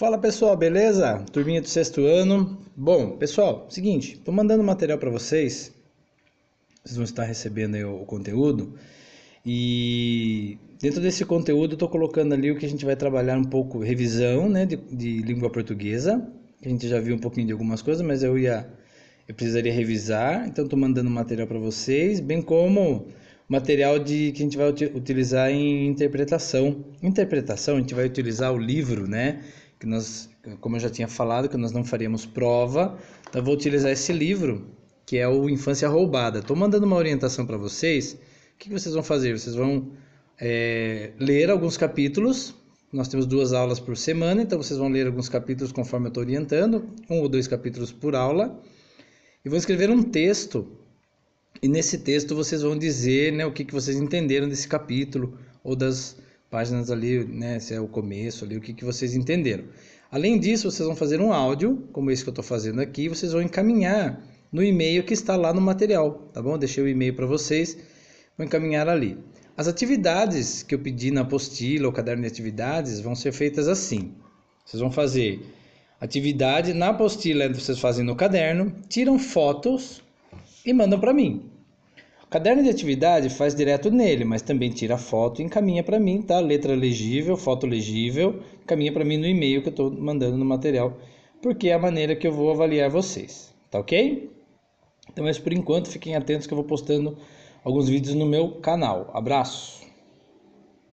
Fala pessoal, beleza? Turminha do sexto ano. Bom, pessoal, seguinte, estou mandando material para vocês. Vocês vão estar recebendo o, conteúdo. E dentro desse conteúdo estou colocando ali o que a gente vai trabalhar um pouco revisão, né, de, de língua portuguesa. A gente já viu um pouquinho de algumas coisas, mas eu ia eu precisaria revisar. Então estou mandando material para vocês, bem como material de que a gente vai utilizar em interpretação. Interpretação, a gente vai utilizar o livro, né? Que nós, como eu já tinha falado, que nós não faríamos prova. Então eu vou utilizar esse livro, que é o Infância Roubada. Estou mandando uma orientação para vocês. O que vocês vão fazer? Vocês vão é, ler alguns capítulos. Nós temos duas aulas por semana, então vocês vão ler alguns capítulos conforme eu estou orientando, um ou dois capítulos por aula. E vou escrever um texto e nesse texto vocês vão dizer né, o que, que vocês entenderam desse capítulo ou das páginas ali, né, se é o começo ali, o que, que vocês entenderam. Além disso, vocês vão fazer um áudio, como esse que eu estou fazendo aqui, vocês vão encaminhar no e-mail que está lá no material, tá bom? Deixei o e-mail para vocês, vou encaminhar ali. As atividades que eu pedi na apostila ou caderno de atividades vão ser feitas assim. Vocês vão fazer atividade na apostila, vocês fazem no caderno, tiram fotos e mandam para mim. Caderno de atividade faz direto nele, mas também tira foto e encaminha para mim, tá? Letra legível, foto legível, encaminha para mim no e-mail que eu estou mandando no material, porque é a maneira que eu vou avaliar vocês, tá ok? Então, mas por enquanto, fiquem atentos que eu vou postando alguns vídeos no meu canal. Abraço!